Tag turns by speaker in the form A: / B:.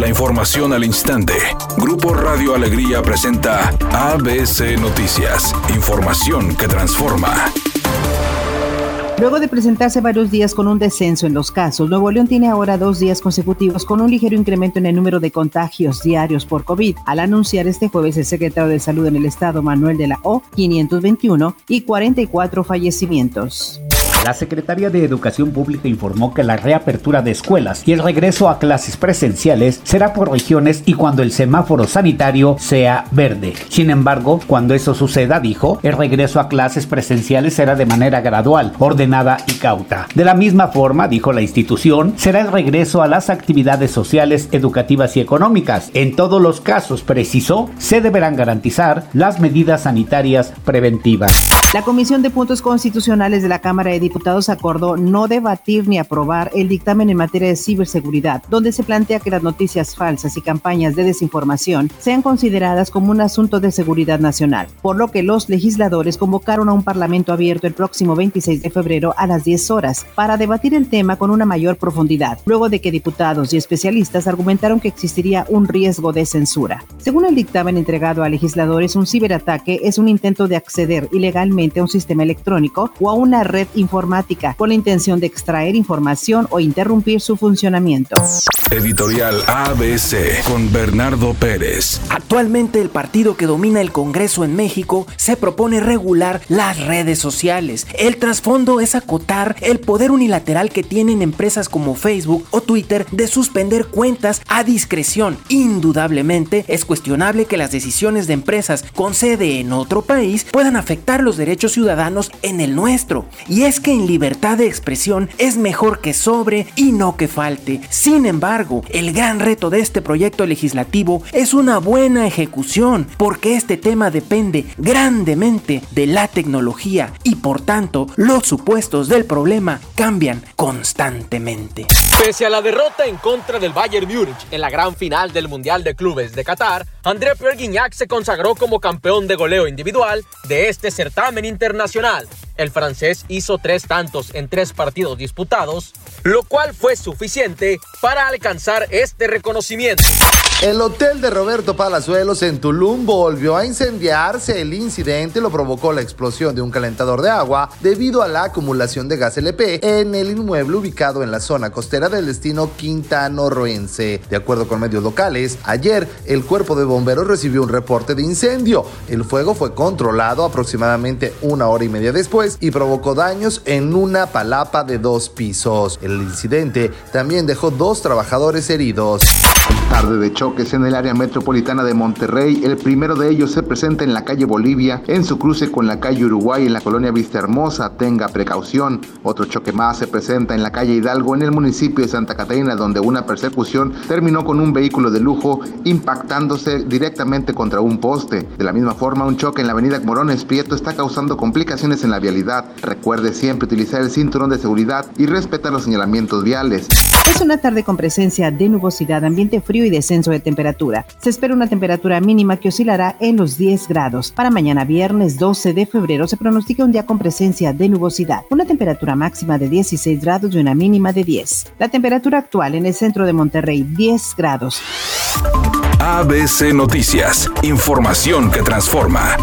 A: La información al instante. Grupo Radio Alegría presenta ABC Noticias. Información que transforma.
B: Luego de presentarse varios días con un descenso en los casos, Nuevo León tiene ahora dos días consecutivos con un ligero incremento en el número de contagios diarios por COVID, al anunciar este jueves el secretario de Salud en el estado, Manuel de la O, 521 y 44 fallecimientos.
C: La Secretaría de Educación Pública informó que la reapertura de escuelas y el regreso a clases presenciales será por regiones y cuando el semáforo sanitario sea verde. Sin embargo, cuando eso suceda, dijo, el regreso a clases presenciales será de manera gradual, ordenada y cauta. De la misma forma, dijo la institución, será el regreso a las actividades sociales, educativas y económicas. En todos los casos, precisó, se deberán garantizar las medidas sanitarias preventivas.
B: La Comisión de Puntos Constitucionales de la Cámara de Diputados acordó no debatir ni aprobar el dictamen en materia de ciberseguridad, donde se plantea que las noticias falsas y campañas de desinformación sean consideradas como un asunto de seguridad nacional, por lo que los legisladores convocaron a un parlamento abierto el próximo 26 de febrero a las 10 horas para debatir el tema con una mayor profundidad, luego de que diputados y especialistas argumentaron que existiría un riesgo de censura. Según el dictamen entregado a legisladores, un ciberataque es un intento de acceder ilegalmente a un sistema electrónico o a una red informática con la intención de extraer información o interrumpir su funcionamiento.
A: Editorial ABC con Bernardo Pérez.
D: Actualmente el partido que domina el Congreso en México se propone regular las redes sociales. El trasfondo es acotar el poder unilateral que tienen empresas como Facebook o Twitter de suspender cuentas a discreción. Indudablemente es cuestionable que las decisiones de empresas con sede en otro país puedan afectar los derechos ciudadanos en el nuestro. Y es que en libertad de expresión es mejor que sobre y no que falte. Sin embargo, el gran reto de este proyecto legislativo es una buena ejecución, porque este tema depende grandemente de la tecnología y por tanto los supuestos del problema cambian constantemente.
E: Pese a la derrota en contra del Bayern Múnich en la gran final del Mundial de Clubes de Qatar, André Pierre Guignac se consagró como campeón de goleo individual de este certamen internacional. El francés hizo tres tantos en tres partidos disputados, lo cual fue suficiente para alcanzar este reconocimiento.
F: El hotel de Roberto Palazuelos en Tulum volvió a incendiarse. El incidente lo provocó la explosión de un calentador de agua debido a la acumulación de gas LP en el inmueble ubicado en la zona costera del destino Quintano Roense. De acuerdo con medios locales, ayer el cuerpo de bomberos recibió un reporte de incendio. El fuego fue controlado aproximadamente una hora y media después y provocó daños en una palapa de dos pisos. El incidente también dejó dos trabajadores heridos.
G: Tarde de choques en el área metropolitana de Monterrey. El primero de ellos se presenta en la calle Bolivia, en su cruce con la calle Uruguay en la colonia Vista Hermosa. Tenga precaución. Otro choque más se presenta en la calle Hidalgo en el municipio de Santa Catarina, donde una persecución terminó con un vehículo de lujo impactándose directamente contra un poste. De la misma forma, un choque en la avenida Morones Prieto está causando complicaciones en la vialidad. Recuerde siempre utilizar el cinturón de seguridad y respetar los señalamientos viales.
B: Es una tarde con presencia de nubosidad, ambiente frío y descenso de temperatura. Se espera una temperatura mínima que oscilará en los 10 grados. Para mañana viernes 12 de febrero se pronostica un día con presencia de nubosidad, una temperatura máxima de 16 grados y una mínima de 10. La temperatura actual en el centro de Monterrey 10 grados.
A: ABC Noticias, información que transforma.